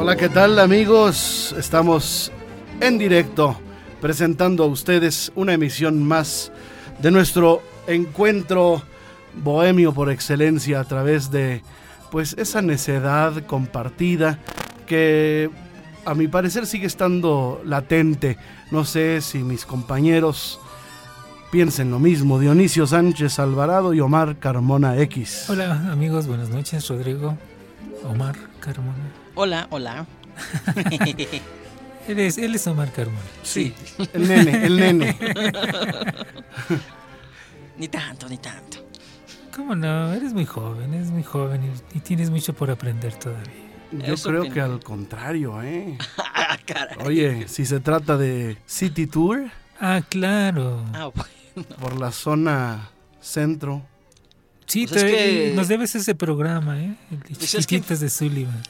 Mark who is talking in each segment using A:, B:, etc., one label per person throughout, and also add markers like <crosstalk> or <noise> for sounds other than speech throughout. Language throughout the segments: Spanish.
A: Hola, ¿qué tal amigos? Estamos en directo presentando a ustedes una emisión más de nuestro encuentro bohemio por excelencia a través de pues esa necedad compartida que a mi parecer sigue estando latente. No sé si mis compañeros piensen lo mismo. Dionisio Sánchez Alvarado y Omar Carmona X.
B: Hola amigos, buenas noches. Rodrigo, Omar Carmona.
C: Hola, hola. <laughs>
B: él, es, él es Omar Carmona.
A: Sí, el nene, el nene. <laughs>
C: ni tanto, ni tanto.
B: ¿Cómo no? Eres muy joven, eres muy joven y, y tienes mucho por aprender todavía.
A: Yo
C: Eso
A: creo
C: que
A: al contrario, ¿eh?
C: Ah, caray.
A: Oye, si se trata de City Tour
B: Ah, claro.
C: Ah, bueno.
A: por la zona centro,
B: sí,
C: pues es
B: te-
C: que-
B: nos debes ese programa, ¿eh? El de
C: Pues es que-
B: de Sullivan.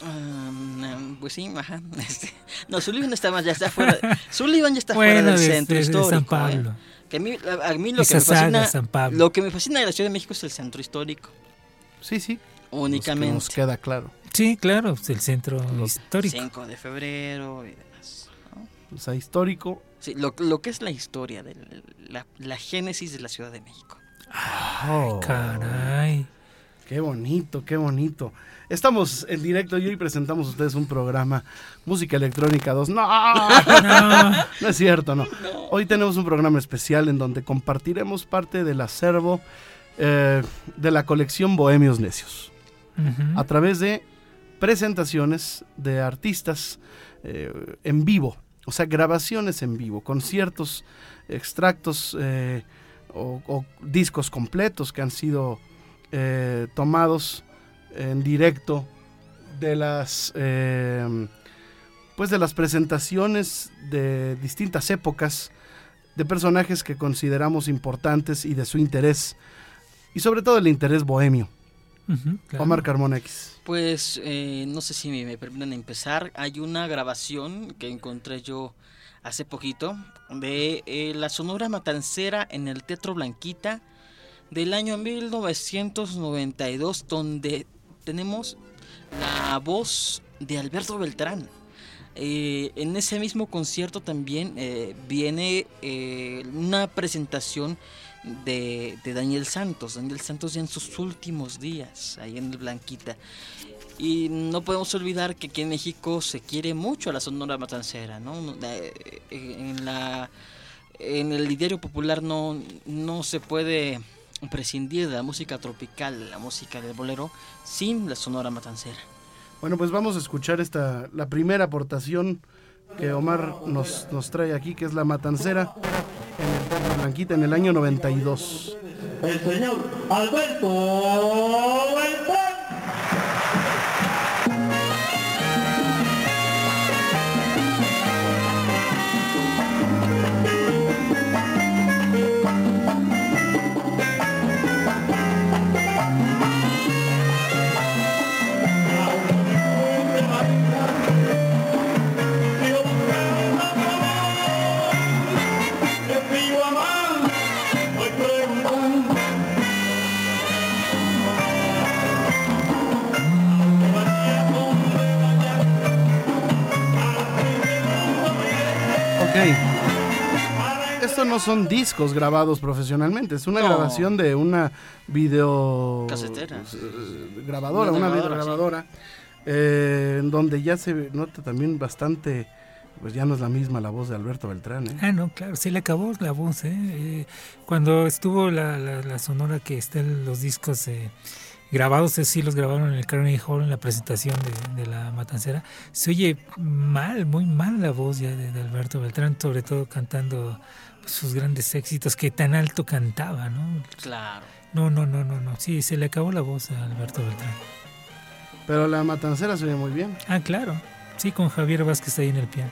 C: No, pues sí, ajá. <laughs> Este, no, Sullivan está más, ya está fuera. Sullivan ya está fuera
B: Bueno,
C: del
B: de,
C: centro
B: de- de
C: histórico.
B: San
C: ¿eh?
B: Pablo.
C: Que a mí, a, a mí lo que me fascina,
B: San Pablo.
C: lo que me fascina de la Ciudad de México es el centro histórico,
A: sí, sí, nos-
C: únicamente.
A: nos queda claro.
B: Sí, claro, pues, el centro histórico.
C: 5 de febrero y demás. ¿no?
A: O sea, histórico.
C: Sí, lo, lo que es la historia, de la, la génesis de la Ciudad de México.
A: Oh,
B: Caray.
A: Qué bonito, qué bonito. Estamos en directo y hoy presentamos a ustedes un programa Música Electrónica 2. No,
B: No. <laughs>
A: no es cierto, no. Hoy tenemos un programa especial en donde compartiremos parte del acervo eh, de la colección Bohemios Necios. A través de presentaciones de artistas eh, en vivo, o sea, grabaciones en vivo, conciertos, extractos eh, o, o discos completos que han sido eh, tomados en directo de las eh, pues de las presentaciones de distintas épocas de personajes que consideramos importantes y de su interés y sobre todo el interés bohemio.
B: Claro.
A: Omar Carmona X.
C: Pues eh, no sé si me, me permiten empezar. Hay una grabación que encontré yo hace poquito de eh, la Sonora Matancera en el Teatro Blanquita del año 1992 donde tenemos la voz de Alberto Beltrán. Eh, en ese mismo concierto también eh, viene una presentación de, de Daniel Santos. Daniel Santos ya en sus últimos días, ahí en el Blanquita. Y no podemos olvidar que aquí en México se quiere mucho a la Sonora Matancera, ¿no? No, eh, En, la, en el ideario popular no, no se puede prescindir de la música tropical, de la música del bolero, sin la Sonora Matancera.
A: Bueno, pues vamos a escuchar esta la primera aportación que Omar nos, nos trae aquí, que es la matancera en el Teatro Blanquita en el año 92.
D: el señor Alberto
A: no son discos grabados profesionalmente, es una
C: No.
A: grabación de una video
C: Casetera.
A: eh, grabadora,
C: Una
A: una
C: grabadora,
A: videograbadora, eh, en donde ya se nota también bastante, pues ya no es la misma la voz de Alberto Beltrán, ¿eh?
B: Ah, no, claro, se le acabó la voz, ¿eh? Eh, cuando estuvo la, la, la sonora que está en los discos eh, grabados, así los grabaron en el Carnegie Hall en la presentación de, de la Matancera, se oye mal, muy mal la voz ya de, de Alberto Beltrán, sobre todo cantando sus grandes éxitos que tan alto cantaba, ¿no?
C: Claro.
B: No, no, no, no, no, sí, se le acabó la voz a Alberto Beltrán.
A: Pero la matancera se oye muy bien.
B: Ah, claro, Sí, con Javier Vázquez ahí en el piano.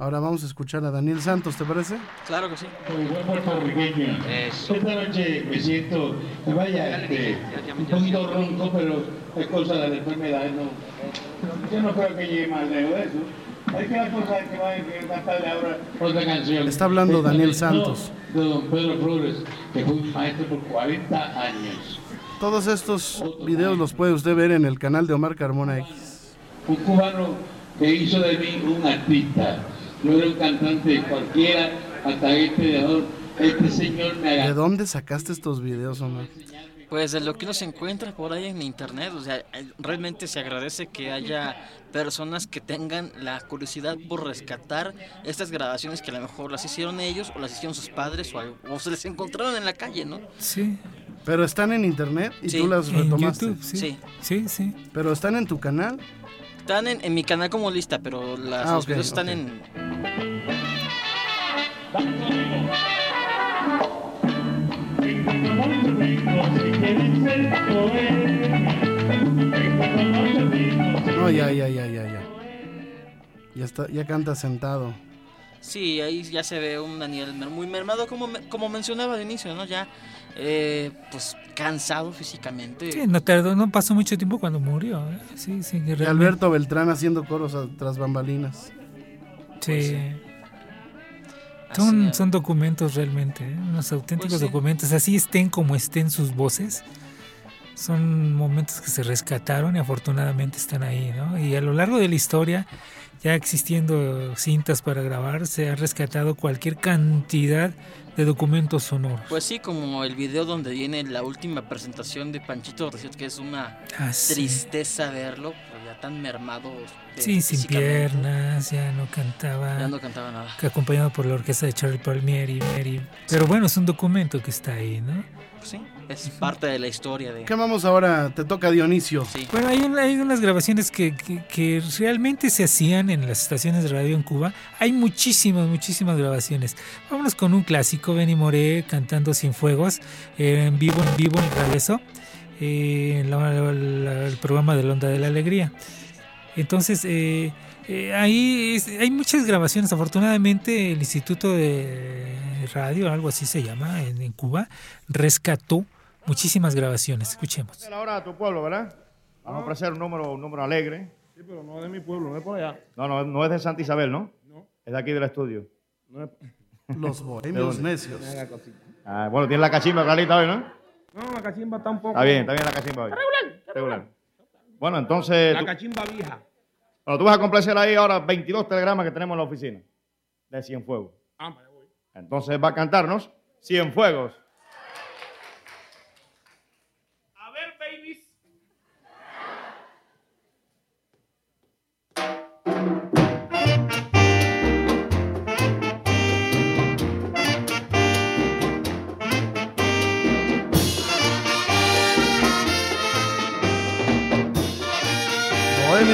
A: Ahora vamos a escuchar a Daniel Santos, ¿te parece?
C: Claro que sí.
D: Muy buen puertorriqueño.
C: Eso.
D: Esta noche me siento, vaya, este, un poquito ronco, pero es cosa de la enfermedad. No, yo no creo que llegue más lejos de eso. Hay que la cosa es que va a cantarle ahora otra canción.
A: Está hablando Daniel Santos.
D: De don Pedro Flores, que fue un maestro por 40 años.
A: Todos estos videos los puede usted ver en el canal de Omar Carmona X.
D: Un cubano que hizo de mí un artista. Yo era un cantante cualquiera, hasta este de Este señor me
A: ¿De
D: agarró.
A: dónde sacaste estos videos, Omar?
C: Pues de lo que uno se encuentra por ahí en internet, o sea, eh, realmente se agradece que haya personas que tengan la curiosidad por rescatar estas grabaciones que a lo mejor las hicieron ellos o las hicieron sus padres o, algo- o se les encontraron en la calle, ¿no?
B: Sí,
A: Pero están en internet y
C: Sí,
A: tú las
B: en
A: retomaste.
B: YouTube, sí.
C: Sí.
B: Sí, sí.
A: Pero están en tu canal.
C: Están en, en mi canal como lista, pero las,
A: Ah,
C: los videos están en...
A: No, ya, ya, ya, ya, ya. Ya está, ya canta sentado.
C: Sí, ahí ya se ve un Daniel muy mermado, como, como mencionaba al inicio, ¿no? Ya, eh, pues, cansado físicamente.
B: Sí, no tardó, no pasó mucho tiempo cuando murió. ¿eh? Sí, sí,
A: Y Alberto Beltrán haciendo coros a- tras bambalinas.
B: Sí.
C: Así
B: Son, son documentos realmente, ¿eh? unos auténticos
C: Pues sí.
B: documentos, así estén como estén sus voces. Son momentos que se rescataron y afortunadamente están ahí, ¿no? Y a lo largo de la historia, ya existiendo cintas para grabar, se ha rescatado cualquier cantidad de documentos sonoros.
C: Pues sí, como el video donde viene la última presentación de Panchito que es una
B: Ah, sí.
C: tristeza verlo, ya tan mermado. eh,
B: Sí, sin piernas, ya no cantaba.
C: Ya no cantaba nada.
B: que acompañado por la orquesta de Charlie Palmieri. Mary. Pero bueno, es un documento que está ahí, ¿no?
C: Pues sí, es parte de la historia de...
A: ¿Qué vamos ahora? Te toca Dionisio.
C: Sí.
B: Bueno, hay, un- hay unas grabaciones que, que- que realmente se hacían en las estaciones de radio en Cuba. Hay muchísimas, muchísimas grabaciones. Vámonos con un clásico, Benny Moré cantando Sin Fuegos, eh, en vivo, en vivo, en regreso, eh, en la- la- el programa de la Onda de la Alegría. Entonces, eh, eh, ahí es- hay muchas grabaciones. Afortunadamente, el Instituto de Radio, algo así se llama, en, en Cuba, rescató muchísimas grabaciones. Escuchemos.
E: Ahora a tu pueblo, ¿verdad? Vamos a ofrecer un número, un número alegre.
F: Sí, pero no es de mi pueblo, no es por allá.
E: No, no, no es de Santa Isabel, ¿no?
F: No.
E: Es de aquí del estudio.
F: No es...
A: Los <laughs> bohemios
E: ¿De
A: necios.
E: Ah, bueno, tiene la cachimba clarita hoy, ¿no?
F: No, la cachimba está un poco.
E: Está bien, está bien la cachimba hoy. Regular. Regular. Bueno, entonces,
F: La cachimba vieja.
E: bueno, tú vas a complacer ahí ahora 22 telegramas que tenemos en la oficina de Cienfuegos.
F: Ah, vaya, voy.
E: Entonces va a cantarnos Cienfuegos.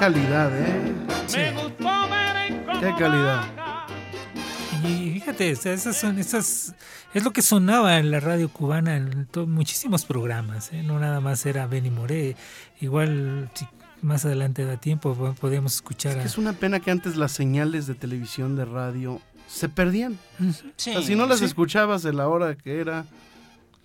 A: calidad, ¿eh? Qué calidad.
B: Y fíjate, esas son, esas, es lo que sonaba en la radio cubana en to- muchísimos programas, ¿eh? no nada más era Benny Moré, igual si más adelante da tiempo po- podemos escuchar a...
A: Es una pena que antes las señales de televisión, de radio, se perdían. O sea, si no las
B: sí.
A: escuchabas de la hora que era,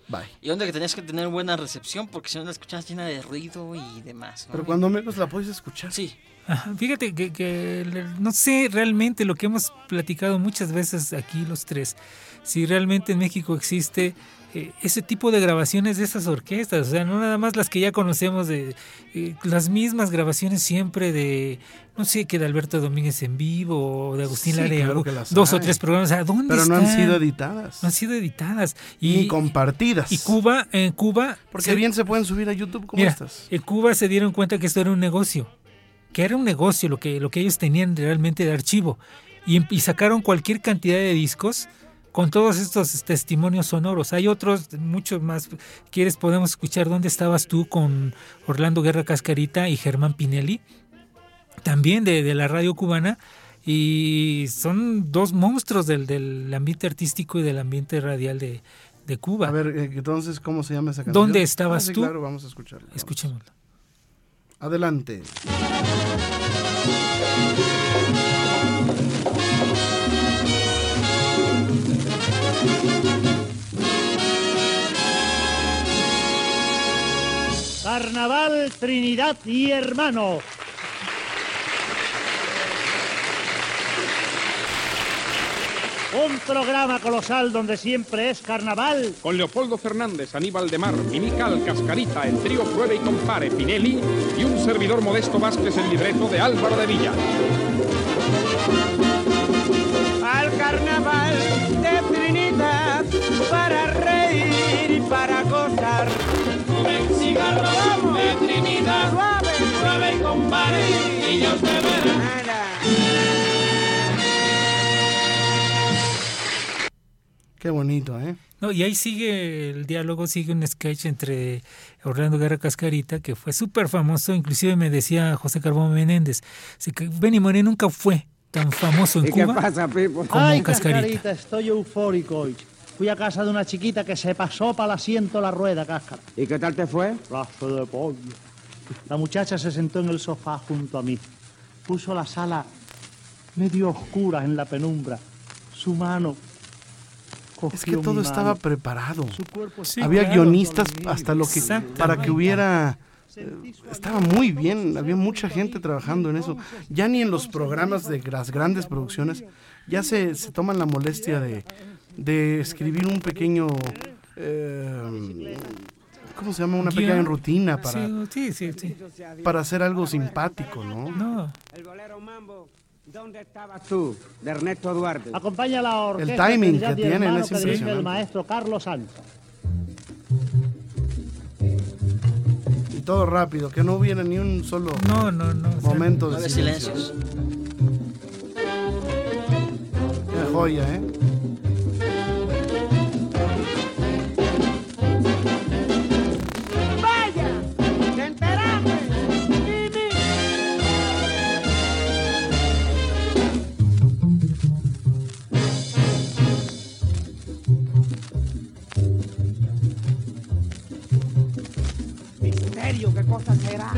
A: Bye.
C: Y donde que tenías que tener buena recepción porque si no la escuchabas llena de ruido y demás. ¿no?
A: Pero cuando menos la puedes escuchar.
C: Sí,
B: Ajá, Fíjate que, que no sé realmente lo que hemos platicado muchas veces aquí los tres, si realmente en México existe eh, ese tipo de grabaciones de esas orquestas, o sea, no nada más las que ya conocemos de eh, las mismas grabaciones siempre de, no sé, que de Alberto Domínguez en vivo o de Agustín
A: Sí, claro
B: dos o tres programas, ¿a dónde
A: Pero no han sido editadas.
B: No han sido editadas y
A: ni compartidas.
B: y Cuba, en Cuba,
A: Porque
B: se-
A: bien se pueden subir a YouTube como
B: Mira,
A: estas.
B: En Cuba se dieron cuenta que esto era un negocio, que era un negocio lo que, lo que ellos tenían realmente de archivo. Y, y sacaron cualquier cantidad de discos con todos estos testimonios sonoros. Hay otros, muchos más. ¿Quieres? Podemos escuchar dónde estabas tú con Orlando Guerra Cascarita y Germán Pinelli, también de, de la radio cubana. Y son dos monstruos del, del ambiente artístico y del ambiente radial de, de Cuba.
A: A ver, eh, entonces, ¿cómo se llama esa canción?
B: ¿Dónde estabas
A: Ah, sí,
B: tú?
A: Claro, vamos a escucharla. Vamos.
B: Escuchémoslo.
A: Adelante.
G: Carnaval Trinidad y Hermano. Un programa colosal donde siempre es carnaval.
F: Con Leopoldo Fernández, Aníbal de Mar, Mimical, Cascarita, el trío Pruebe y Compare, Pinelli y un servidor Modesto Vázquez el libreto de Álvaro de Villa.
H: al carnaval de Trinidad para reír y para suave y y ellos te.
A: Qué bonito, ¿eh?
B: No, y ahí sigue el diálogo, sigue un sketch entre Orlando Guerra Cascarita, que fue súper famoso, inclusive me decía José Carbón Menéndez, así que Benny Moré nunca fue tan famoso en Cuba como
G: Ay,
B: Cascarita.
G: Cascarita, estoy eufórico hoy. Fui a casa de una chiquita que se pasó para el asiento la rueda, Cáscara.
I: ¿Y qué tal te fue?
G: Brazo de pollo. La muchacha se sentó en el sofá junto a mí. Puso la sala medio oscura en la penumbra. Su mano.
A: Es que todo
G: mi
A: estaba preparado.
G: Su cuerpo
B: Sí,
A: había
B: claro.
A: guionistas hasta lo que para que hubiera eh, estaba muy bien, había mucha gente trabajando en eso. Ya ni en los programas de las grandes producciones ya se, se toman la molestia de, de escribir un pequeño eh, ¿cómo se llama? Una
B: Guión.
A: pequeña rutina para,
B: Sí, sí, sí, sí.
A: para hacer algo simpático, ¿no?
B: No,
I: El bolero Mambo, ¿dónde estabas tú? De Ernesto Duarte.
G: Acompaña la orquesta.
A: El timing que
G: y
A: tienen es
G: que dirige el
A: impresionante.
G: maestro Carlos Santos.
A: Y todo rápido, que no hubiera ni un solo
B: no, no, no.
A: momento de silencio.
C: silencios.
A: Qué joya, ¿eh?
I: 算可以吧。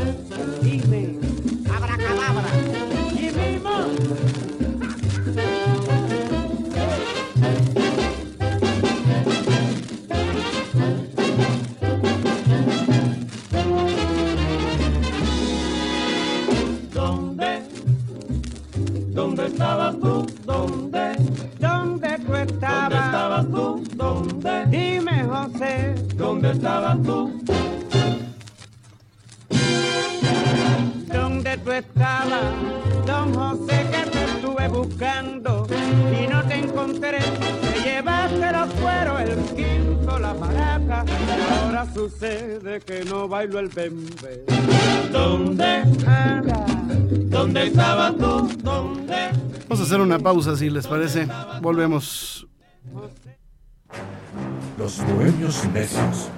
I: Bembe.
H: ¿Dónde? ¿Dónde estabas tú? ¿Dónde?
A: Vamos a hacer una pausa si les parece. Volvemos.
J: Los bohemios necios.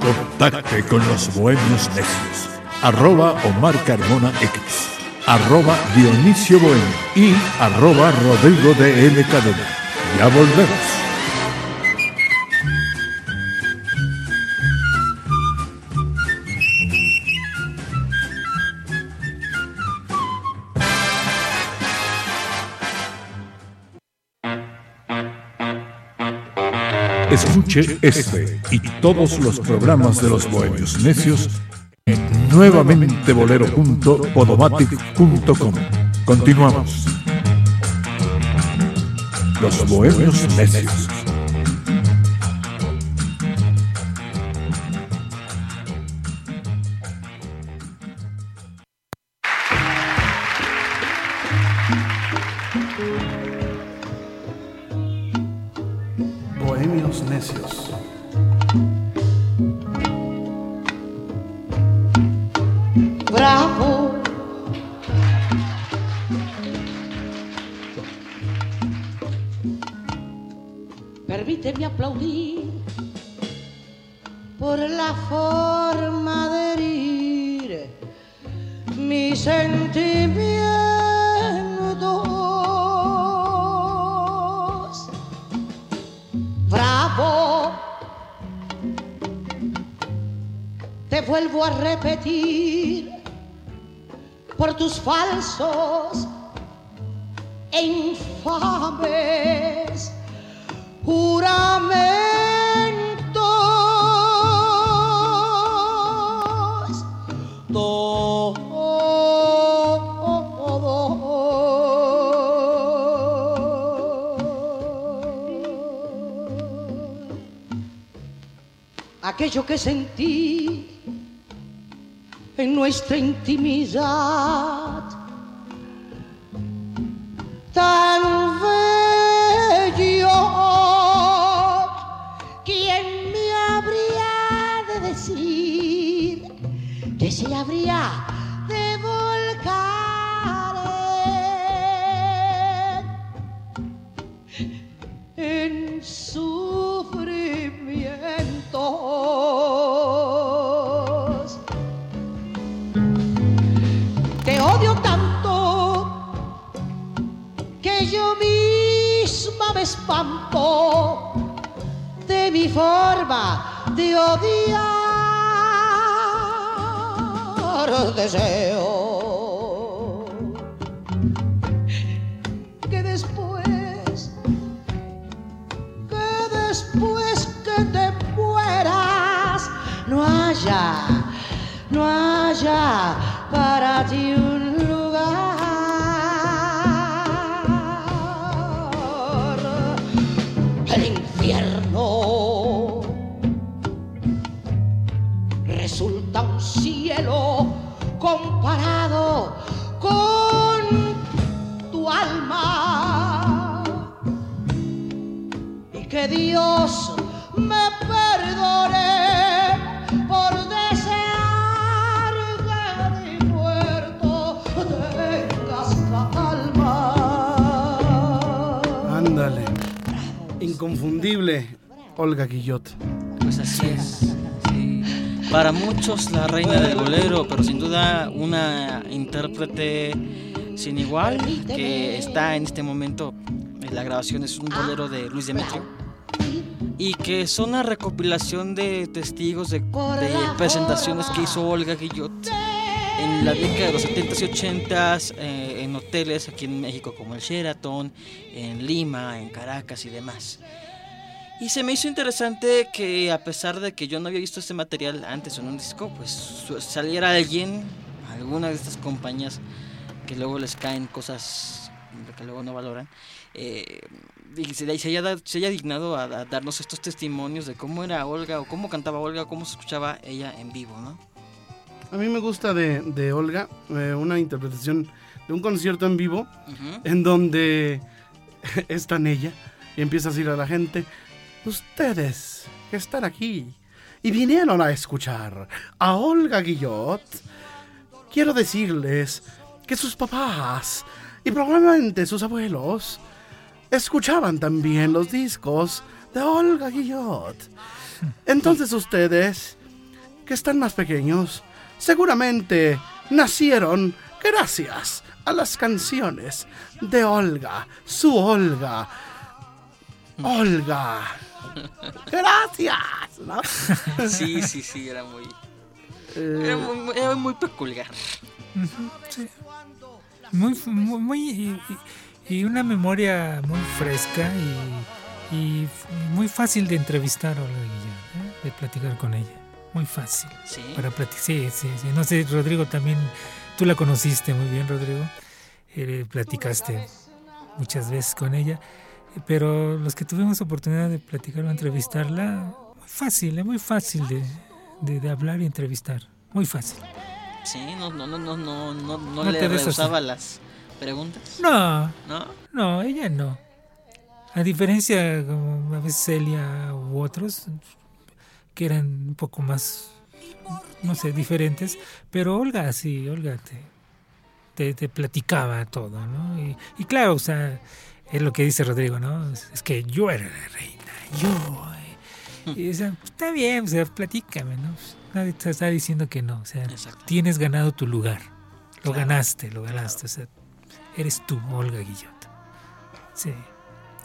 J: Contacte con los bohemios necios. Arroba Omar Carmona X. Arroba Dionisio Bohemio. Y arroba Rodrigo de L. Cadena. Ya volvemos. Escuche este y todos los programas de los Bohemios Necios en nuevamentebolero.podomatic.com. Continuamos. Los Bohemios Necios.
K: Aquello que sentí en nuestra intimidad comparado con tu alma y que Dios me perdone por desear que de muerto tengas la calma.
A: Ándale. Inconfundible Olga Guillot.
C: Pues así es. Para muchos la reina del bolero, pero sin duda una intérprete sin igual que está en este momento en la grabación es un bolero de Luis Demetrio y que son una recopilación de testigos de, de presentaciones que hizo Olga Guillot en la década de los 70s y 80s eh, en hoteles aquí en México como el Sheraton, en Lima, en Caracas y demás. Y se me hizo interesante que a pesar de que yo no había visto este material antes en un disco, pues saliera alguien, alguna de estas compañías que luego les caen cosas que luego no valoran, eh, y se, se haya, se haya dignado a, a darnos estos testimonios de cómo era Olga o cómo cantaba Olga, o cómo se escuchaba ella en vivo, ¿no?
A: A mí me gusta de, de Olga eh, una interpretación de un concierto en vivo en donde <laughs> está en ella y empieza a decir a la gente, ustedes que están aquí y vinieron a escuchar a Olga Guillot, quiero decirles que sus papás y probablemente sus abuelos escuchaban también los discos de Olga Guillot. Entonces ustedes, que están más pequeños, seguramente nacieron gracias a las canciones de Olga, su Olga. Olga. Gracias. ¿no? <laughs>
C: Sí, sí, sí, era muy,
A: Eh,
C: era muy, era muy peculiar.
B: Sí. Muy, muy, muy- y, una memoria muy fresca y, muy fácil de entrevistar a Olga Guillén, ¿eh? de platicar con ella. Muy fácil.
C: Sí.
B: Para platicar. Sí, sí, sí. No sé, Rodrigo también, tú la conociste muy bien, Rodrigo. Eh, platicaste muchas veces con ella. Pero los que tuvimos oportunidad de platicar o entrevistarla, muy fácil, es muy fácil de, de- de hablar y entrevistar. Muy fácil.
C: Sí, no, no, no, no, no, no, no,
B: No
C: le rehusaba las preguntas.
B: No,
C: ¿No?
B: no, ella no. A diferencia, como a veces Celia u otros, que eran un poco más, no sé, diferentes, pero Olga sí, Olga te, te, te platicaba todo, ¿no? Y, y claro, o sea, es lo que dice Rodrigo, ¿no? Es, es que yo era la reina, yo. eh. Y, o sea, está bien, o sea, platícame, ¿no? Pues, Nadie te está diciendo que no, o sea, tienes ganado tu lugar, lo ganaste, lo ganaste, o sea, eres tú, Olga Guillot. Sí.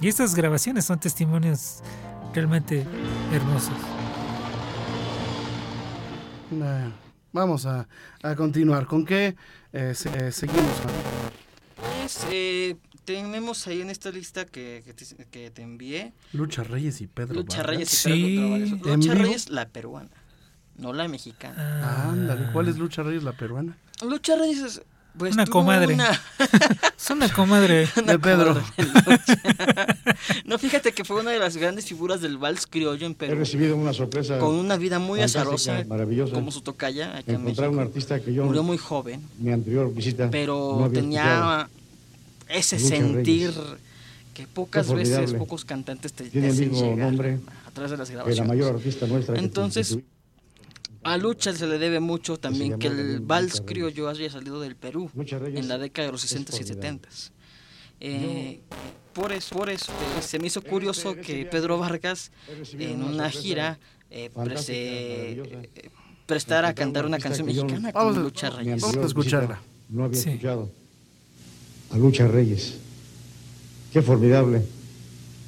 B: Y estas grabaciones son testimonios realmente hermosos.
A: Vamos a, a continuar. ¿Con qué eh, se- eh, seguimos?
C: Pues, eh, tenemos ahí en esta lista que, que, te, que te envié.
A: Lucha Reyes y Pedro
C: Lucha
A: Vargas.
C: Reyes y Pedro.
A: ¿En
C: Lucha
A: vivo?
C: Reyes, la peruana, no la mexicana.
A: Ah, Ándale, ¿cuál es Lucha Reyes, la peruana?
C: Lucha Reyes es pues,
B: Una comadre.
C: una- <laughs>
B: Es una comadre <laughs>
C: una
A: de Pedro. <laughs>
C: no, fíjate que fue una de las grandes figuras del vals criollo en
L: He
C: Perú.
L: recibido una sorpresa.
C: Con una vida muy azarosa,
L: maravillosa.
C: como su tocaya acá en
L: Encontrar un
C: México.
L: artista que yo,
C: Murió muy joven,
L: mi anterior visita,
C: pero
L: no
C: tenía ese
L: Lucha
C: sentir
L: Reyes.
C: que pocas veces pocos cantantes te, te
L: Tiene el mismo
C: llegar
L: nombre
C: a través de las
L: que la
C: grabaciones.
L: mayor artista nuestra. que
C: Entonces,
L: que
C: A Lucha se le debe mucho también
L: llamó
C: que el vals criollo haya salido del Perú en la década de los
L: es
C: 60 y
L: formidable.
C: 70. Eh, por eso, por eso eh, se me hizo curioso que Pedro Vargas en una gira eh, prestara a cantar una canción mexicana
A: Vamos
C: con
A: a-
C: Lucha Reyes.
A: Vamos a escucharla.
L: No había
B: Sí.
L: escuchado a Lucha Reyes. Qué formidable.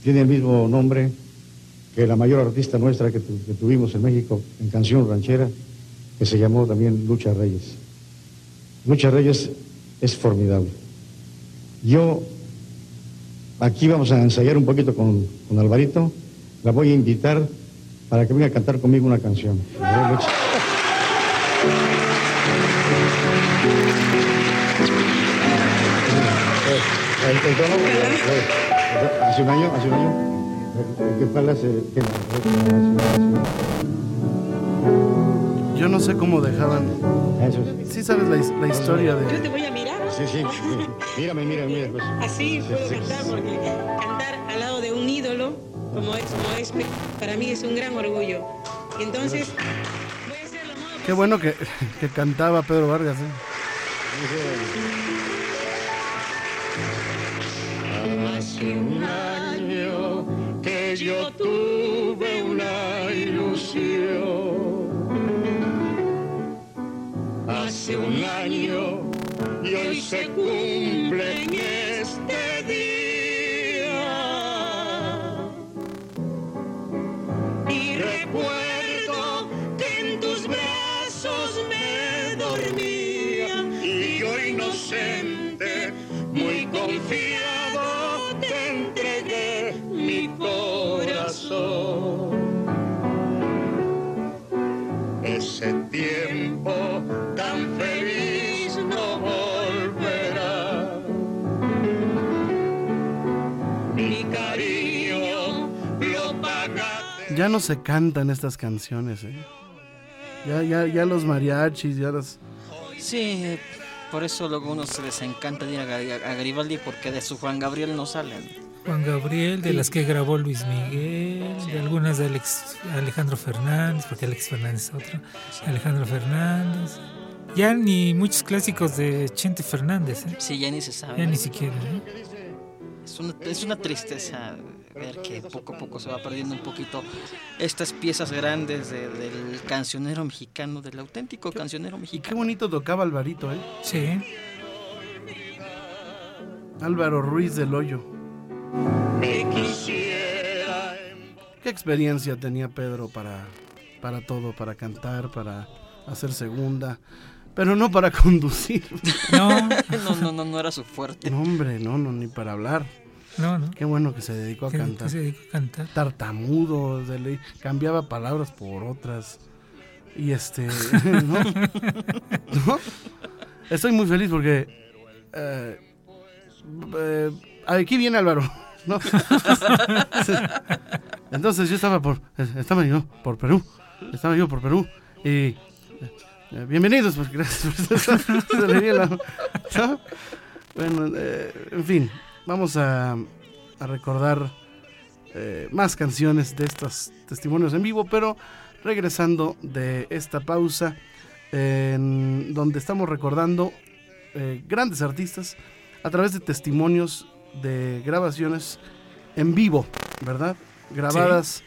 L: Tiene el mismo nombre que la mayor artista nuestra que, que tuvimos en México en canción ranchera, que se llamó también Lucha Reyes. Lucha Reyes es formidable. Yo, aquí vamos a ensayar un poquito con, con Alvarito, la voy a invitar para que venga a cantar conmigo una canción. Hace un año, hace un año, hace, que-
A: Yo no sé cómo dejaban.
L: Eso es.
A: Sí sabes la, his- la historia
M: Yo te
A: de...
M: voy a mirar.
L: Sí, sí, sí. Mírame, mírame, mírame. Pues.
M: Así
L: Sí,
M: puedo
L: sí,
M: cantar
L: sí.
M: porque cantar al lado de un ídolo como es, como es para mí es un gran orgullo. Entonces voy a hacer lo modo
A: Qué bueno que, que cantaba Pedro Vargas. ¿eh?
N: Tuve una ilusión. Hace un año y hoy se cumple
A: Ya no se cantan estas canciones. ¿eh? Ya, ya, ya los mariachis, ya las...
C: Sí, por eso luego uno se les encanta ir a, Gar- a Garibaldi porque de su Juan Gabriel no salen.
B: Juan Gabriel, de las que grabó Luis Miguel, de algunas de Alex, Alejandro Fernández, porque Alex Fernández es otro, Alejandro Fernández. Ya ni muchos clásicos de Chente Fernández, ¿eh?
C: Sí, ya ni se sabe.
B: ya ni siquiera. ¿eh?
C: Es una, es una tristeza ver que poco a poco se va perdiendo un poquito estas piezas grandes de- del cancionero mexicano, del auténtico cancionero
A: Y qué
C: mexicano.
A: bonito tocaba Alvarito, ¿eh?
B: Sí,
A: Álvaro Ruiz del Hoyo.
N: Me quisiera
A: ¿Qué experiencia tenía Pedro para, para todo? Para cantar, para hacer segunda, pero no para conducir.
B: no, <laughs>
C: No, no, no, no era su fuerte.
A: No, hombre, no, no, ni para hablar.
B: No, no.
A: Qué bueno que se dedicó a cantar.
B: se dedicó a cantar.
A: Tartamudo, de ley, cambiaba palabras por otras. Y este. <laughs> ¿no? ¿No? Estoy muy feliz porque. eh, eh, aquí viene Álvaro. ¿no? <laughs> Entonces yo estaba por. Estaba yo por Perú. Estaba yo por Perú. Y. bienvenidos, pues gracias por. Bueno, eh, en fin, vamos a, a recordar eh, más canciones de estos testimonios en vivo, pero regresando de esta pausa, en donde estamos recordando eh, grandes artistas a través de testimonios de grabaciones en vivo, ¿verdad? Grabadas.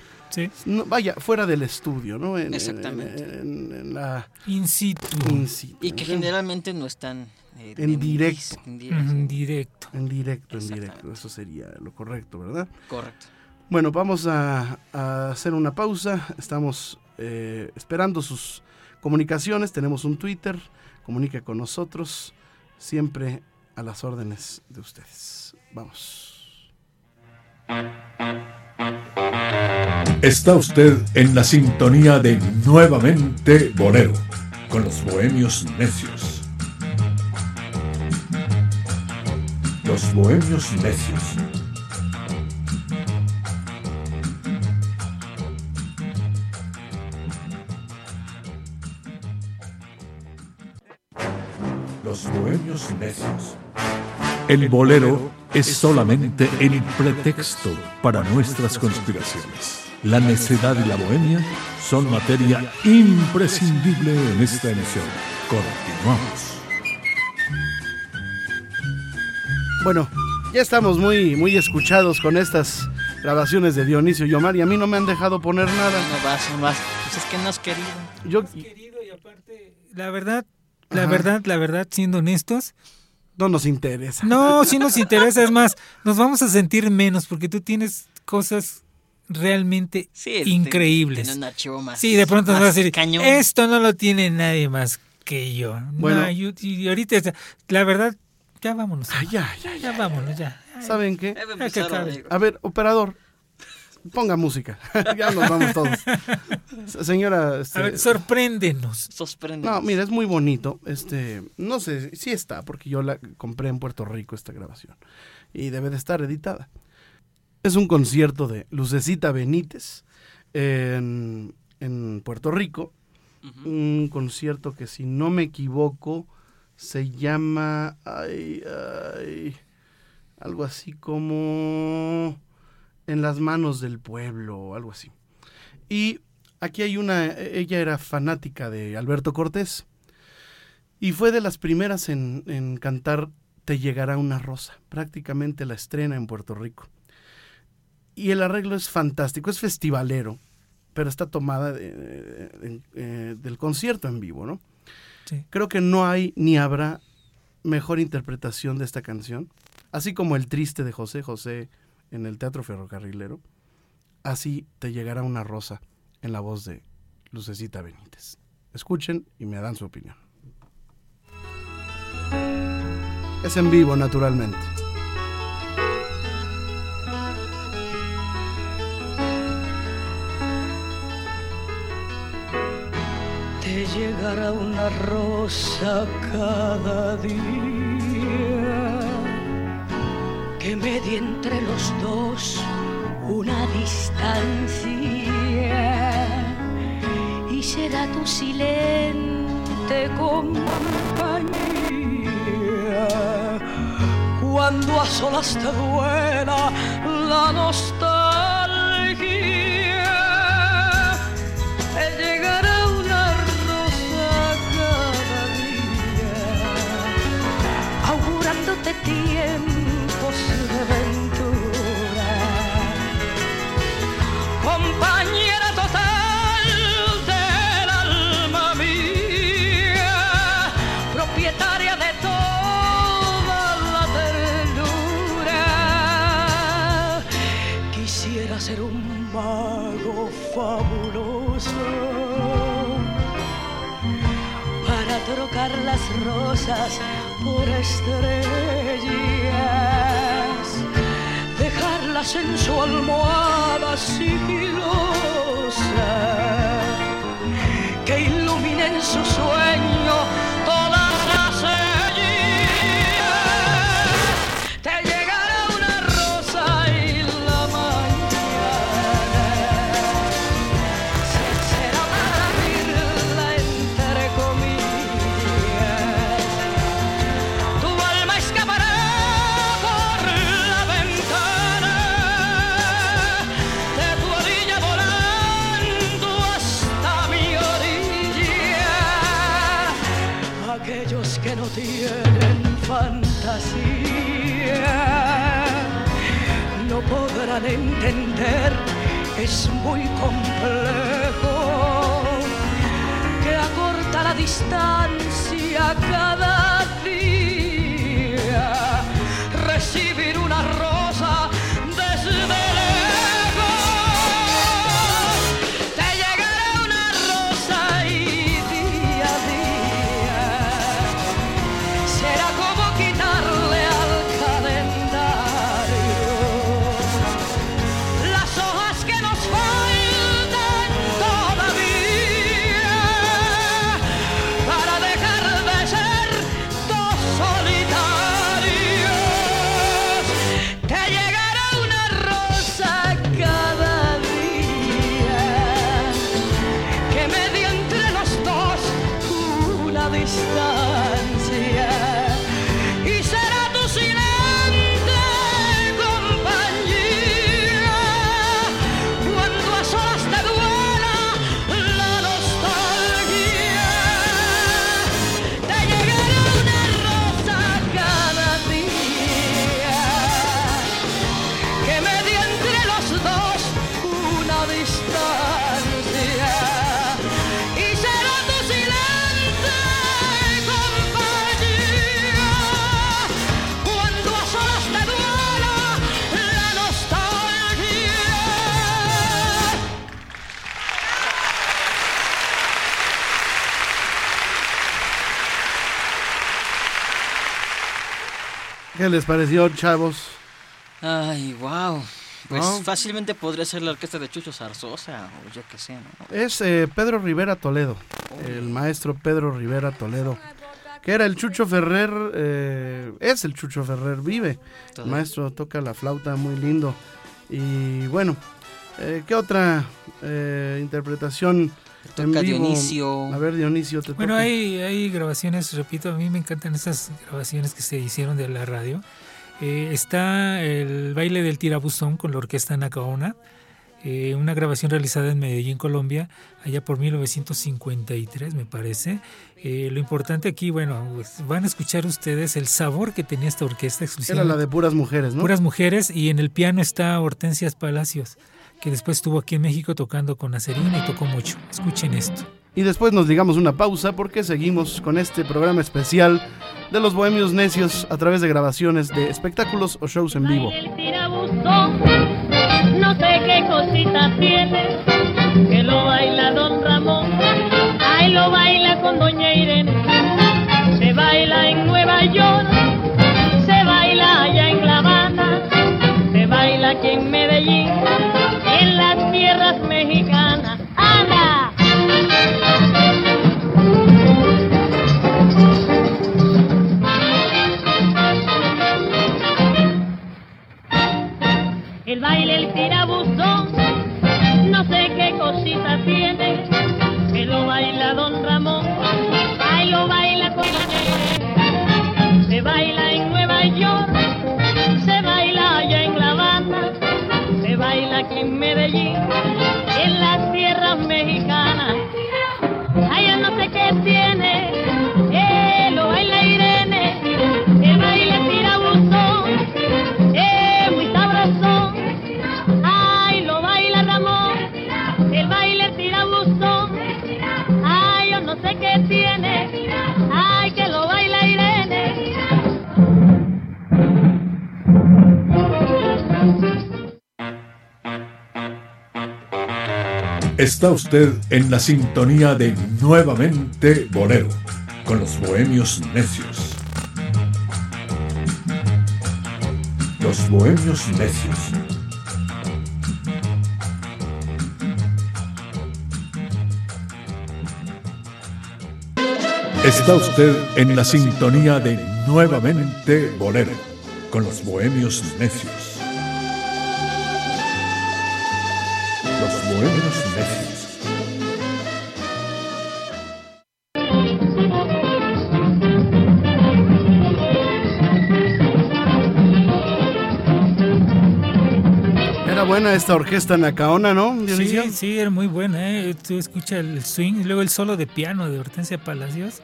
A: No, vaya, fuera del estudio, ¿no? En- en-
C: Exactamente.
A: En, en la
B: In situ.
A: in situ,
C: Y que
A: ¿sí?
C: generalmente no están eh,
A: En directo.
C: en directo.
B: En directo.
A: En directo, en
C: Exactamente.
A: directo. Eso sería lo correcto, ¿verdad?
C: Correcto.
A: Bueno, vamos a, a hacer una pausa. Estamos eh, esperando sus comunicaciones. Tenemos un Twitter. Comunica con nosotros. Siempre a las órdenes de ustedes. Vamos.
J: Está usted en la sintonía de Nuevamente Bolero, con los bohemios necios. Los bohemios necios. Los bohemios necios. El bolero es solamente el pretexto para nuestras conspiraciones. La necedad y la bohemia son materia imprescindible en esta emisión. Continuamos.
A: Bueno, ya estamos muy, muy escuchados con estas grabaciones de Dionisio y Omar y a mí no me han dejado poner nada.
C: No vas, no vas. Pues es que no has querido.
A: Yo,
B: La verdad, la
A: Ajá.
B: verdad, la verdad, siendo honestos,
A: no nos interesa.
B: no, <laughs> sí nos interesa, es más, nos vamos a sentir menos porque tú tienes cosas realmente
C: Sí,
B: increíbles.
C: tiene un archivo más.
B: Sí, de pronto nos vas a decir,
C: cañón.
B: esto no lo tiene nadie más que yo.
A: Bueno.
B: No, yo- y ahorita, la verdad, ya vámonos.
A: Ay, ya, ya,
B: ya vámonos, ya.
A: ¿Saben qué?
C: A
A: ver, operador, ponga música. <laughs> ya nos vamos todos. <laughs> Señora, este,
B: A ver, sorpréndenos.
C: Sorprende.
A: no, mira, es muy bonito. Este, no sé, sí está, porque yo la compré en Puerto Rico esta grabación y debe de estar editada. Es un concierto de Lucecita Benítez en, en Puerto Rico. Un concierto que, si no me equivoco, se llama. ay, ay, algo así como. En las manos del pueblo, o algo así. Y aquí hay una. Ella era fanática de Alberto Cortés. Y fue de las primeras en, en cantar Te llegará una rosa. Prácticamente la estrena en Puerto Rico. Y el arreglo es fantástico, es festivalero, pero está tomada de- de- eh, del concierto en vivo, ¿no?
B: Sí.
A: Creo que no hay ni habrá mejor interpretación de esta canción, así como el triste de José José en el Teatro Ferrocarrilero, así te llegará una rosa en la voz de Lucecita Benítez. Escuchen y me dan su opinión. Es en vivo, naturalmente.
O: te llegará una rosa cada día que medie entre los dos una distancia. Y será tu silente compañía. Cuando a solas te duela la nostalgia por estrellas. De paz en su almohada sigilosa, que ilumine en su tienen fantasía no podrán entender, es muy complejo que acorta la distancia cada día.
A: ¿Qué les pareció, chavos?
C: Ay, wow. Pues
A: ¿No?
C: fácilmente podría ser la orquesta de Chucho Zarzosa o yo qué sé, ¿no?
A: Es eh, Pedro Rivera Toledo, el maestro Pedro Rivera Toledo, que era el Chucho Ferrer, eh, es el Chucho Ferrer, vive. El maestro toca la flauta muy lindo. Y bueno, eh, ¿qué otra interpretación
C: toca? Dionisio.
A: A ver, Dionisio, te
B: Bueno,
A: toca.
B: hay, hay grabaciones, repito, a mí me encantan esas grabaciones que se hicieron de la radio. Eh, está el baile del tirabuzón con la orquesta Nacaona, eh, una grabación realizada en Medellín, Colombia, allá por 1953, me parece. Eh, lo importante aquí, bueno, pues, van a escuchar ustedes el sabor que tenía esta orquesta
A: Era
B: exclusiva.
A: la de puras mujeres, ¿no?
B: Puras mujeres y en el piano está Hortensias Palacios, que después estuvo aquí en México tocando con Acerina y tocó mucho. Escuchen esto.
A: Y después nos digamos una pausa porque seguimos con este programa especial de los Bohemios Necios a través de grabaciones de espectáculos o shows en vivo.
P: No sé qué cosita tiene, que lo baila don Ramón, ahí lo baila con doña Irene, se baila en Nueva York, se baila allá en La Habana, se baila aquí en Medellín, las tierras mexicanas. ¡Anda! El baile, el tirabuzón, no sé qué cosita tiene, que lo baila don Ramón, ahí lo baila con la. Se baila aquí en Medellín, en las tierras mexicanas. Yo no sé qué tiene,
J: Está usted en la sintonía de Nuevamente Bolero, con los bohemios necios. Los bohemios necios. Está usted en la sintonía de Nuevamente Bolero, con los bohemios necios.
A: Era buena esta orquesta Nacaona, ¿no? Dionisio?
B: Sí, sí, era muy buena. ¿eh? Tú escuchas el swing luego el solo de piano de Hortensia Palacios.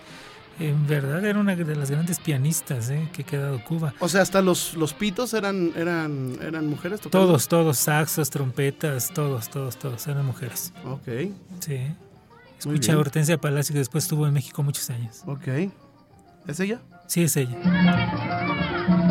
B: En verdad era una de las grandes pianistas ¿eh? que ha quedado Cuba.
A: O sea, hasta los, los pitos eran, eran, eran mujeres tocando.
B: Todos, todos, saxos, trompetas, todos, todos, todos, eran mujeres.
A: Ok.
B: Sí. Escucha a Hortensia Palacio que después estuvo en México muchos años.
A: Ok. ¿Es ella?
B: Sí, es ella.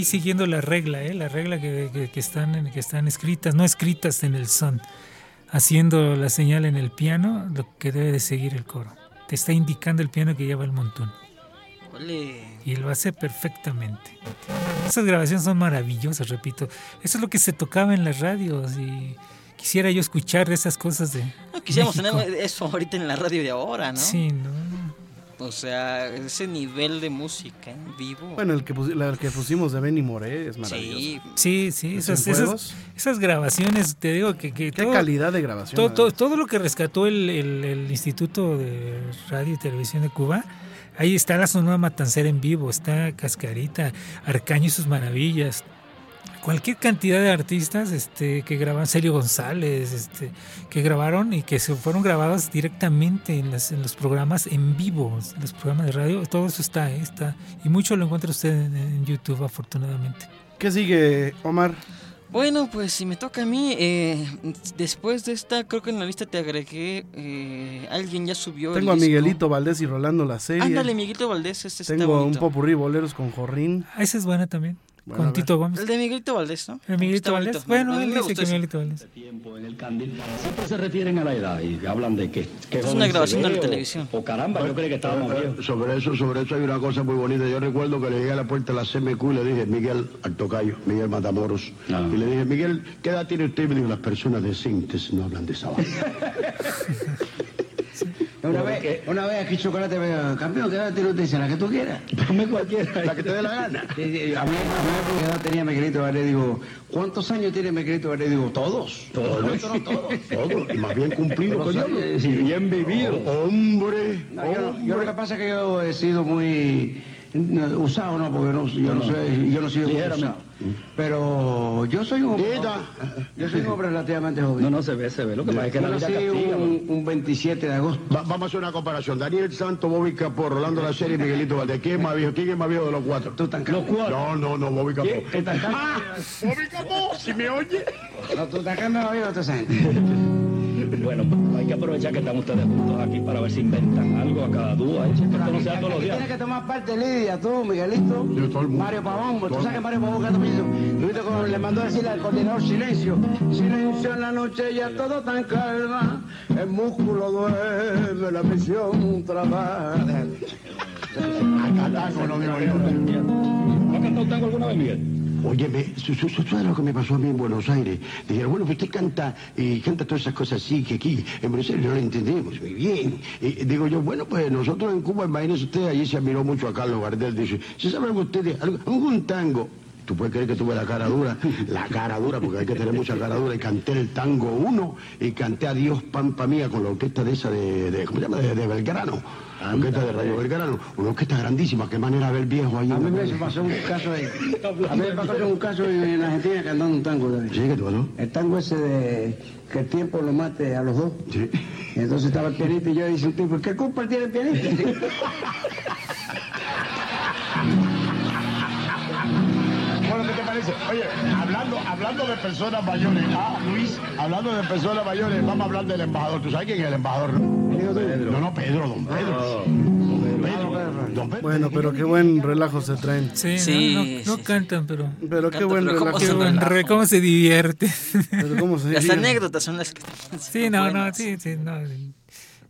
B: Ahí siguiendo la regla, ¿eh? la regla que, que- que están, en- que están escritas, no escritas en el son, haciendo la señal en el piano, lo que debe de seguir el coro. Te está indicando el piano que lleva el montón. Y lo hace perfectamente. Esas grabaciones son maravillosas, repito. Eso es lo que se tocaba en las radios y quisiera yo escuchar esas cosas de...
C: No quisiéramos
B: México.
C: tener eso ahorita en la radio de ahora, ¿no?
B: Sí, no.
C: O sea, ese nivel de música en vivo.
A: Bueno, el que, pusi- la que pusimos de Benny Moré es maravilloso.
C: Sí.
B: Sí, sí,
A: ¿Es
B: esas, esas, esas grabaciones, te digo que... que
A: Qué calidad de grabación,
B: Todo, todo lo que rescató el, el- el Instituto de Radio y Televisión de Cuba, ahí está la Sonora Matancera en vivo, está Cascarita, Arcaño y sus maravillas. Cualquier cantidad de artistas este, que grabaron, Celio González, este, que grabaron y que se fueron grabados directamente en, las- en los programas en vivo, en los programas de radio, todo eso está, ¿eh? está. Y mucho lo encuentra usted en, en YouTube, afortunadamente.
A: ¿Qué sigue, Omar?
C: Bueno, pues si me toca a mí, eh, después de esta, creo que en la lista te agregué, eh, alguien ya subió
A: Tengo a
C: disco.
A: Miguelito Valdés y Rolando la serie.
C: Ándale, Miguelito Valdés, este está
A: Tengo un popurrí boleros con Jorrín.
B: Ah, esa es buena también,
A: Bueno,
B: con. Tito Gómez.
C: El de Miguelito Valdés, ¿no?
B: El Miguelito Valdés. Bueno, él dice que. Miguelito Valdés.
Q: en el Candil. Siempre se refieren a la edad y hablan de que. que
C: Es una grabación de la televisión.
Q: O caramba, yo creo que estábamos viejos.
R: Sobre eso, sobre eso hay una cosa muy bonita. Yo recuerdo que le llegué a la puerta de la CMQ y le dije, Miguel, al tocayo, Miguel Matamoros.
Q: Ah.
R: Y le dije, Miguel, ¿qué edad tiene usted? Y me dijo, las personas decentes no hablan de esa vaina". <laughs>
S: Una vez, una vez aquí Chocolate me dijo, campeón, ¿qué edad tiene usted? Dice, la que tú quieras.
Q: Dame cualquiera.
R: La que te dé la gana. <laughs>
S: A mí, a mí ¿qué edad tenía Miguelito Valdés? Digo, ¿cuántos años tiene Miguelito Valdés? Digo, todos.
R: Todos,
S: no todos. <laughs>
R: todos. Y más bien cumplido, coño.
S: sí.
R: Bien vivido. Hombre.
S: No, yo, no- yo lo que pasa es que yo he sido muy no, usado, no, porque no, yo no sé, yo no soy usado. Pero yo soy un hombre, yo soy un hombre relativamente joven.
Q: No, no se ve, se ve. Lo que pasa es que la vida castiga.
S: un, un 27 de agosto.
R: Va- vamos a hacer una comparación. Daniel Santo, Bobby Capó, Rolando La Serie y Miguelito Valdés. ¿Quién es más viejo? ¿Quién es más viejo de los cuatro?
S: Tú tan
Q: Los cuatro.
R: No, no, no, Bobby Capó.
S: Tú tan
R: ¡Ah! ¡Bobby Capó! ¿Si me oye?
S: No, tú tan cambio vivo toda esa gente.
Q: Bueno, hay que aprovechar que están ustedes juntos aquí para ver si inventan algo a cada dúo. ¿eh? Esto no sea todos los días.
S: Tienes que tomar parte Lidia, tú, Miguelito, Mario Pavón, tú sabes que Mario Pavón canta mucho. ¿Tú viste cómo le mandó a decirle al coordinador silencio? Silencio en la noche, ya todo tan calma. El músculo duerme, la prisión trabaja.
R: Acá tango no digo yo.
Q: ¿No ha cantado tango alguna vez, Miguel?
R: Óyeme, ¿sabes lo que me pasó a mí en Buenos Aires? Dijeron, bueno, pues usted canta y canta todas esas cosas así, que aquí en Buenos Aires no lo entendemos muy bien. Y digo yo, bueno, pues nosotros en Cuba, imagínese usted, allí se admiró mucho a Carlos Gardel, dice, ¿se sabe algo ustedes? Algo- algún tango. Tú puedes creer que tuve la cara dura, la cara dura, porque hay que tener mucha cara dura, y canté el tango 1 y canté a Dios Pampa Mía con la orquesta de esa de, de- ¿cómo se llama? De, de Belgrano. La orquesta de Radio Belgrano, una orquesta grandísima, qué manera de ver viejo ahí.
S: A mí me pasó un caso ahí. <laughs> A mí me pasó un caso en, en Argentina cantando un tango también.
R: Sí, ¿qué te pasó?
S: El tango ese de que el tiempo lo mate a los dos. Sí. Entonces estaba el pianista y yo dice un tipo, ¿qué culpa tiene el pianista? <laughs>
T: Oye, hablando, hablando de personas mayores, ah, Luis, hablando de personas mayores, vamos a hablar del embajador. ¿Tú sabes quién es el embajador? Pedro. No, no, Pedro, don Pedro. Don Pedro. Don Pedro.
A: Bueno, pero qué buen relajo se traen.
B: Sí, no, no, no cantan, pero.
A: Pero qué buen relajo.
B: Qué buen re- cómo se divierte.
A: Pero cómo se
C: Las anécdotas son las que...
B: Sí, no, no, sí, sí, no.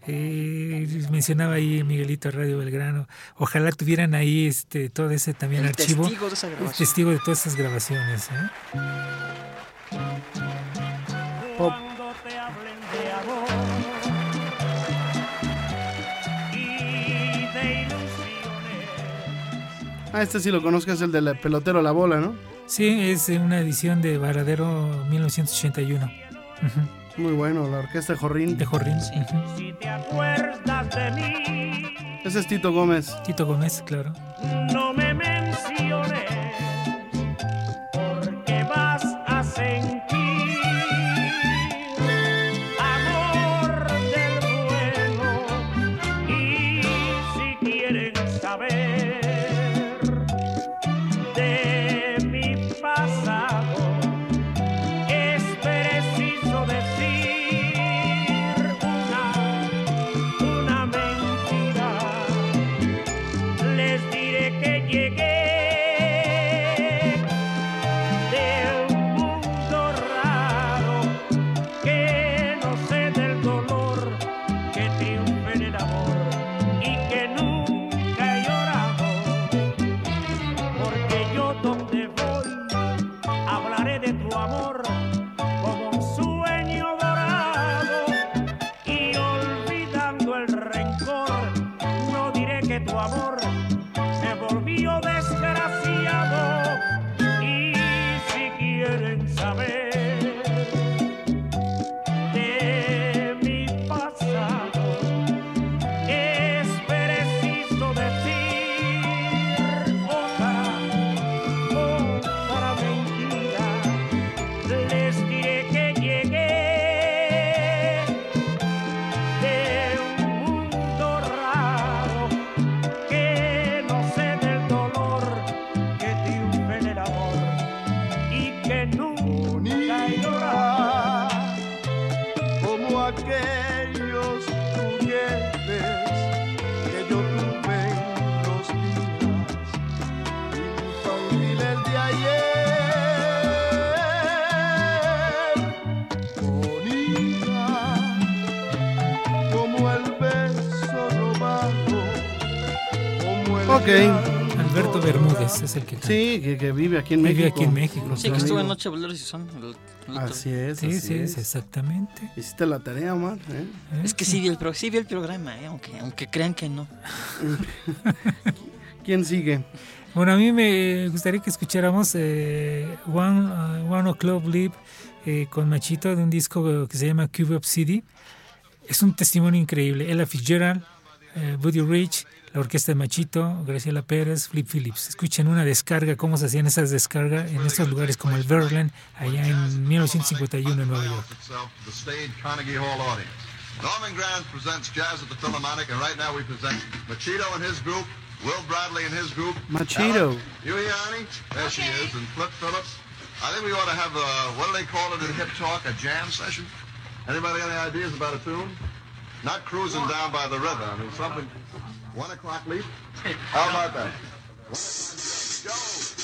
B: Eh, mencionaba ahí Miguelito Radio Belgrano. Ojalá tuvieran ahí este todo ese también
C: El
B: archivo.
C: testigo de esa
B: el
C: grabación.
B: testigo de todas esas grabaciones. ¿eh?
A: Pop.
H: De de.
A: Ah, este sí lo conozco, es el del pelotero La Bola, ¿no?
B: Sí, es una edición de Varadero 1981. Ujú.
A: Muy bueno, la orquesta de Jorrín.
B: De Jorrín.
H: Si te acuerdas de mí,
A: Ese es Tito Gómez.
B: Tito Gómez, claro.
H: no me Es el que
B: canta.
A: Sí, que, que vive aquí en
B: Vive
A: México.
B: aquí en México.
C: Sí, que estuvo en. Noche Boleros y Son. el- el.
A: Así es,
B: Sí,
A: así
B: sí,
A: es.
B: es, exactamente.
A: Hiciste la tarea, Omar. ¿eh?
C: Es que sí vi el, pro- sí vi el programa, eh, aunque, aunque crean que no. <laughs>
A: ¿Quién sigue?
B: Bueno, a mí me gustaría que escucháramos eh, One, uh, One O'Clock Live eh, con Machito de un disco que se llama Cube of City. Es un testimonio increíble. Ella Fitzgerald, eh, Buddy Rich, la orquesta de Machito, Graciela Pérez, Flip Phillips. Escuchen una descarga, cómo se hacían esas descargas en estos lugares como el Berlin, allá en 1951 en Nueva York.
U: Norman Granz presents Jazz at the Philharmonic, and right now we present Machito and his group, Will Bradley and his group.
A: Machito.
U: You here, Annie? There she is, and Flip Phillips. I think we ought to have a, what do they call it in hip talk, a jam session? Anybody any ideas about a tune? Not cruising down by the river, I mean something, one o'clock leap? <laughs> How about that?
H: Thank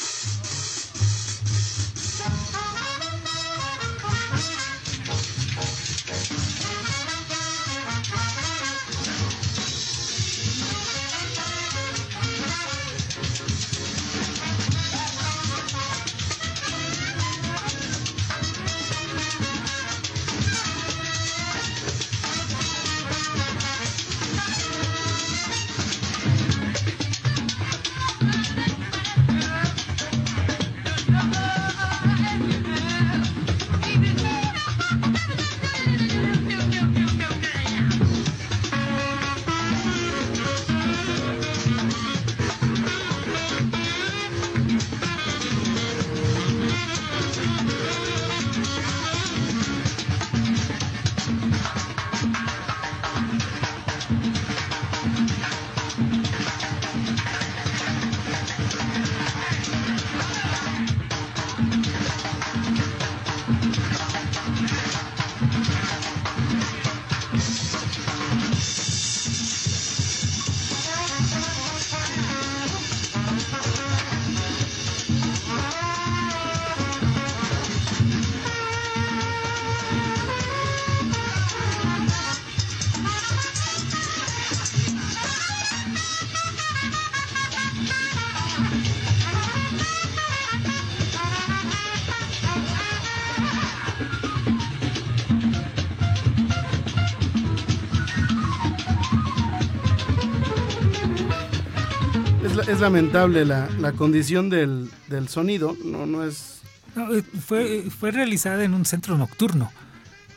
A: es lamentable la, la condición del, del sonido, no, no es...
B: Eh, fue, fue realizada en un centro nocturno.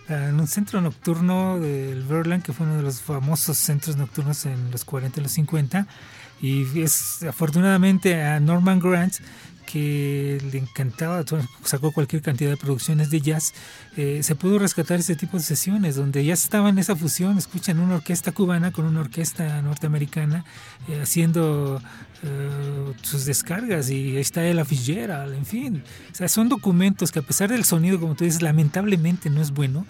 B: En un centro nocturno del Verland, que fue uno de los famosos centros nocturnos en los 40 y los 50. Y es afortunadamente a Norman Grant, que le encantaba, sacó cualquier cantidad de producciones de jazz, eh, se pudo rescatar ese tipo de sesiones donde ya estaba en esa fusión, escuchan una orquesta cubana con una orquesta norteamericana eh, haciendo eh, sus descargas y ahí está Ella Fitzgerald, en fin. O sea, son documentos que a pesar del sonido, como tú dices, lamentablemente no es bueno,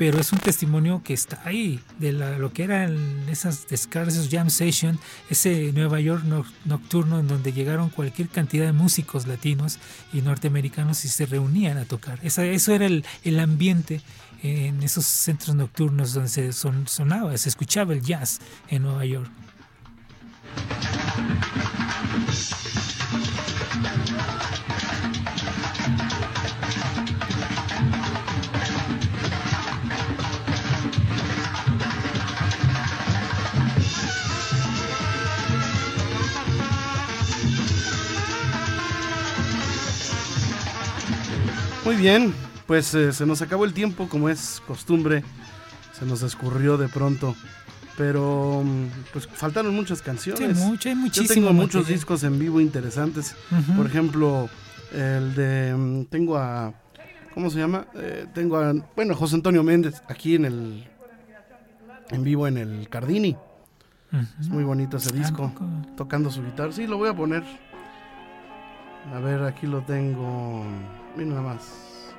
B: pero es un testimonio que está ahí de la- lo que eran esas descargas, esos jam session, ese Nueva York no- nocturno en donde llegaron cualquier cantidad de músicos latinos y norteamericanos y se reunían a tocar. Esa- eso era el, el ambiente en esos centros nocturnos donde se son- sonaba, se escuchaba el jazz en Nueva York.
A: Muy bien, pues eh, se nos acabó el tiempo, como es costumbre, se nos escurrió de pronto. Pero mm, pues faltaron muchas canciones.
B: Sí, mucho, hay
A: Yo
B: muchísimo
A: tengo muchos
B: material.
A: discos en vivo interesantes. Por ejemplo, el de mm, tengo a ¿cómo se llama? Eh, tengo a bueno, José Antonio Méndez aquí en el en vivo en el Cardini. Es muy bonito ese disco. Tocando su guitarra. Sí, lo voy a poner. A ver, aquí lo tengo. Mira nada más.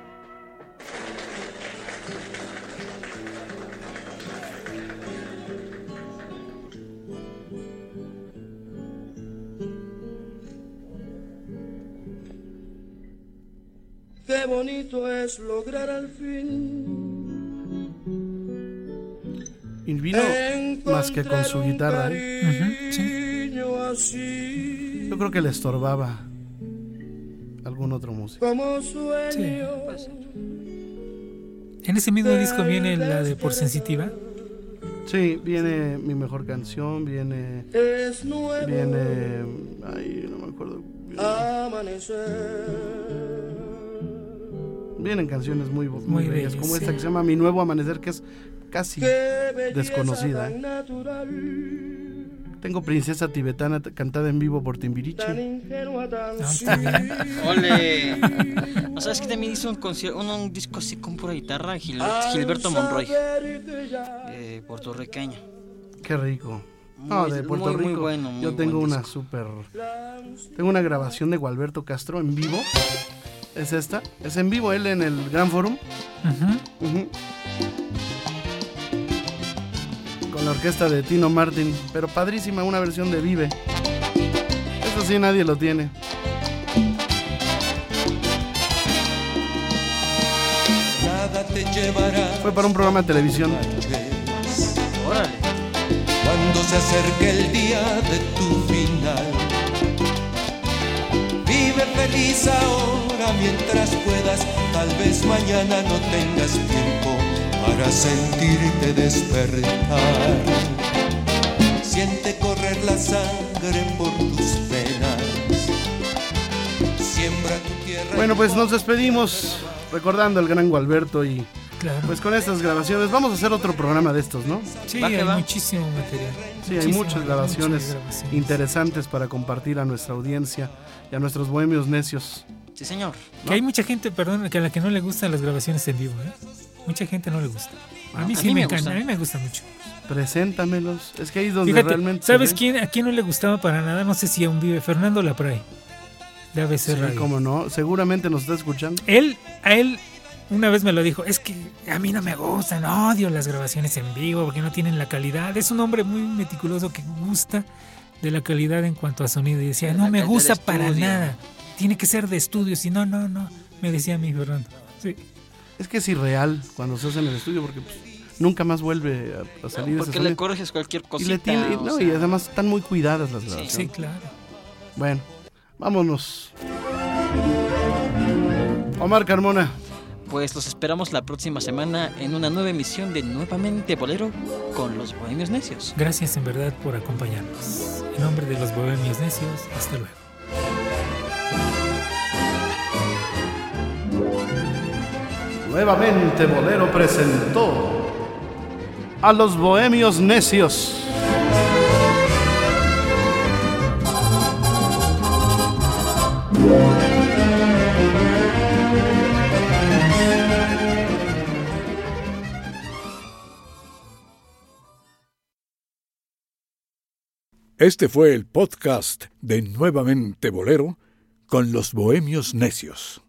H: Qué bonito es lograr al fin
A: Y vino más que con su guitarra. ¿eh?
H: cariño así
A: Yo creo que le estorbaba algún otro músico.
H: como sueño.
B: En ese mismo disco viene la de Por Sensitiva.
A: Sí, viene mi mejor canción, viene.
H: Es nuevo
A: Viene. Ay, no me acuerdo.
H: amanecer.
A: Vienen canciones muy, muy,
B: Muy
A: bellas,
B: bellas,
A: como esta
B: sí.
A: que se llama Mi Nuevo Amanecer, que es casi
H: Qué belleza
A: desconocida.
H: tan
A: ¿eh? Tengo Princesa Tibetana cantada en vivo por Timbiriche.
C: Ole. ¿No <laughs> sabes que también hizo un, concierto, un, un disco así con pura guitarra? Gilberto, Gilberto Monroy, eh, puertorriqueño.
A: Qué rico. No,
C: Muy-
A: de Puerto
C: muy, muy
A: Rico.
C: bueno, muy
A: Yo tengo
C: buen
A: una
C: disco.
A: súper. Tengo una grabación de Gualberto Castro en vivo. Es esta. Es en vivo él en el Gran Forum. La orquesta de Tino Martin. Pero padrísima, una versión de Vive. Eso sí, nadie lo tiene.
V: Nada te llevará
A: Fue para un programa de televisión.
C: Órale.
V: cuando se acerque el día de tu final. Vive feliz ahora mientras puedas, tal vez mañana no tengas tiempo para sentirte despertar. Siente correr la sangre por tus venas. Siembra tu tierra.
A: Bueno, pues nos despedimos recordando al gran Gualberto y
B: Claro.
A: pues con estas grabaciones vamos a hacer otro programa de estos, ¿no?
B: Sí, hay
C: va.
B: muchísimo material.
A: Sí, hay
B: Muchísimo,
A: muchas grabaciones
B: muchas grabaciones.
A: interesantes para compartir a nuestra audiencia y a nuestros bohemios necios.
C: Sí, señor.
B: Que hay mucha gente, perdón, que a la que no le gustan las grabaciones en vivo, ¿eh? Mucha gente no le gusta. A mí
C: A
B: sí
C: mí
B: me,
C: me
B: encanta,
C: gusta.
B: a mí me gusta mucho.
A: Preséntamelos. Es que ahí es donde
B: Fíjate,
A: realmente.
B: ¿sabes quién, a quién no le gustaba para nada? No sé si aún vive. Fernando Lapray, de ABC
A: Sí,
B: Radio.
A: cómo no. Seguramente nos está escuchando.
B: Él, a él, una vez me lo dijo, es que a mí no me gustan, odio las grabaciones en vivo porque no tienen la calidad. Es un hombre muy meticuloso que gusta de la calidad en cuanto a sonido. Y decía,
C: De
B: no me gusta para
C: estudio".
B: nada. Tiene que ser de estudio, si no, no, no. Me decía mi Fernando. Sí.
A: Es que es irreal cuando se hace en el estudio porque pues, nunca más vuelve a, a salir ese
C: Porque le corriges cualquier
A: y,
C: cosita.
A: le tiene- y- no,
C: sea,
A: y además están muy cuidadas las
C: Sí.
A: grabaciones.
B: Sí, claro.
A: Bueno, vámonos. Omar Carmona.
C: pues los esperamos la próxima semana en una nueva emisión de Nuevamente Bolero con los Bohemios Necios.
B: Gracias en verdad por acompañarnos. En nombre de los Bohemios Necios, hasta luego.
A: Nuevamente Bolero presentó a los Bohemios Necios.
J: Este fue el podcast de Nuevamente Bolero con los Bohemios Necios.